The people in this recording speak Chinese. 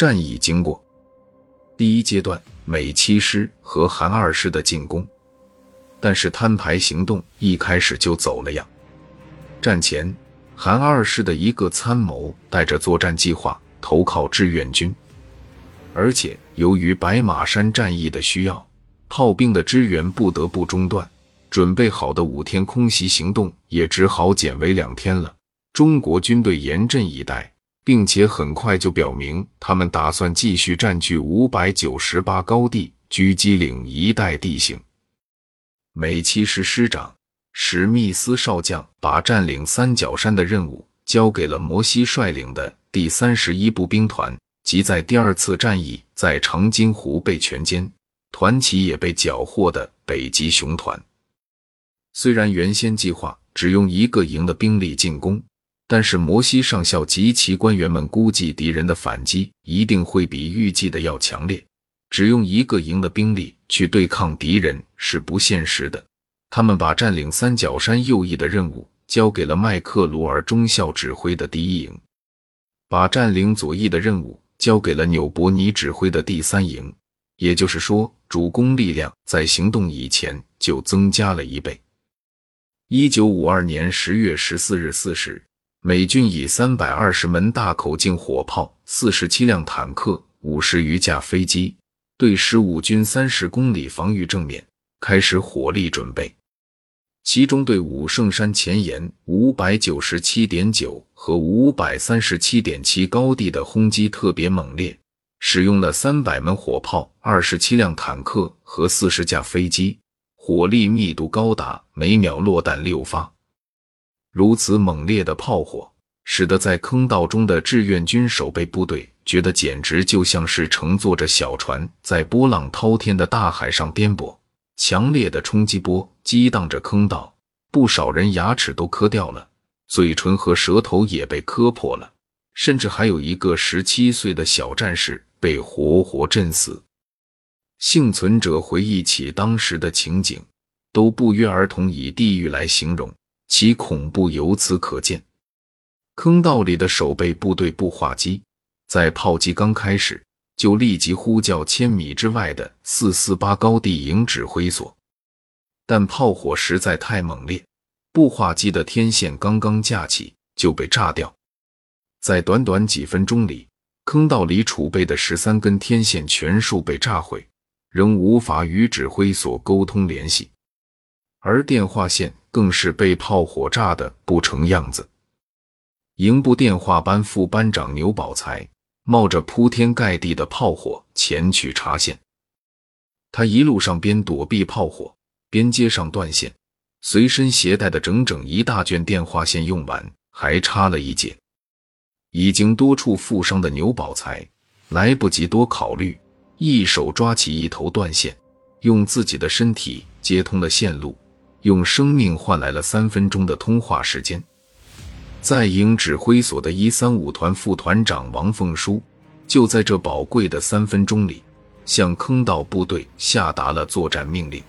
战役经过：第一阶段，美七师和韩二师的进攻，但是摊牌行动一开始就走了样。战前，韩二师的一个参谋带着作战计划投靠志愿军，而且由于白马山战役的需要，炮兵的支援不得不中断，准备好的五天空袭行动也只好减为两天了。中国军队严阵以待。并且很快就表明，他们打算继续占据五百九十八高地、狙击岭一带地形。美七师师长史密斯少将把占领三角山的任务交给了摩西率领的第三十一步兵团，即在第二次战役在长津湖被全歼，团旗也被缴获的北极熊团。虽然原先计划只用一个营的兵力进攻。但是摩西上校及其官员们估计，敌人的反击一定会比预计的要强烈。只用一个营的兵力去对抗敌人是不现实的。他们把占领三角山右翼的任务交给了麦克卢尔中校指挥的第一营，把占领左翼的任务交给了纽伯尼指挥的第三营。也就是说，主攻力量在行动以前就增加了一倍。一九五二年十月十四日四时。美军以三百二十门大口径火炮、四十七辆坦克、五十余架飞机，对十五军三十公里防御正面开始火力准备。其中对武圣山前沿五百九十七点九和五百三十七点七高地的轰击特别猛烈，使用了三百门火炮、二十七辆坦克和四十架飞机，火力密度高达每秒落弹六发。如此猛烈的炮火，使得在坑道中的志愿军守备部队觉得简直就像是乘坐着小船在波浪滔天的大海上颠簸。强烈的冲击波激荡着坑道，不少人牙齿都磕掉了，嘴唇和舌头也被磕破了，甚至还有一个十七岁的小战士被活活震死。幸存者回忆起当时的情景，都不约而同以地狱来形容。其恐怖由此可见。坑道里的守备部队步话机，在炮击刚开始就立即呼叫千米之外的四四八高地营指挥所，但炮火实在太猛烈，步话机的天线刚刚架起就被炸掉。在短短几分钟里，坑道里储备的十三根天线全数被炸毁，仍无法与指挥所沟通联系。而电话线更是被炮火炸得不成样子。营部电话班副班长牛宝才冒着铺天盖地的炮火前去查线，他一路上边躲避炮火，边接上断线。随身携带的整整一大卷电话线用完，还差了一截。已经多处负伤的牛宝才来不及多考虑，一手抓起一头断线，用自己的身体接通了线路。用生命换来了三分钟的通话时间。在营指挥所的一三五团副团长王凤书，就在这宝贵的三分钟里，向坑道部队下达了作战命令。